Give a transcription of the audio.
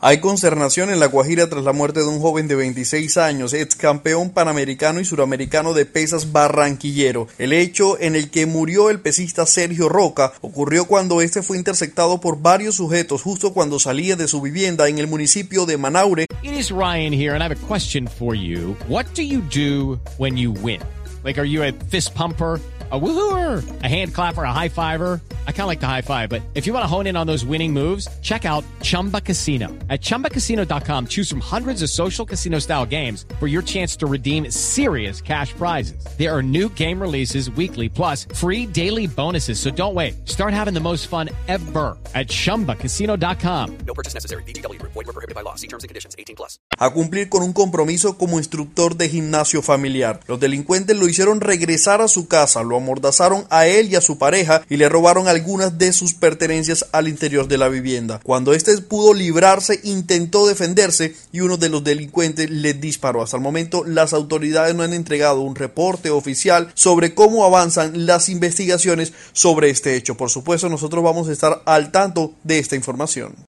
Hay consternación en La Guajira tras la muerte de un joven de 26 años, ex campeón panamericano y suramericano de pesas barranquillero. El hecho en el que murió el pesista Sergio Roca ocurrió cuando este fue interceptado por varios sujetos justo cuando salía de su vivienda en el municipio de Manaure. It is Ryan here and I have a question for you. What do you do when you win? Like, are you a fist pumper? a woohooer, a hand clapper, a high fiver. I kind of like the high five, but if you want to hone in on those winning moves, check out Chumba Casino. At ChumbaCasino.com, choose from hundreds of social casino style games for your chance to redeem serious cash prizes. There are new game releases weekly, plus free daily bonuses. So don't wait. Start having the most fun ever at ChumbaCasino.com. No purchase necessary. VGW. Void were prohibited by law. See terms and conditions. 18 plus. A cumplir con un compromiso como instructor de gimnasio familiar. Los delincuentes lo hicieron regresar a su casa, lo amordazaron a él y a su pareja y le robaron algunas de sus pertenencias al interior de la vivienda. Cuando este pudo librarse, intentó defenderse y uno de los delincuentes le disparó. Hasta el momento, las autoridades no han entregado un reporte oficial sobre cómo avanzan las investigaciones sobre este hecho. Por supuesto, nosotros vamos a estar al tanto de esta información.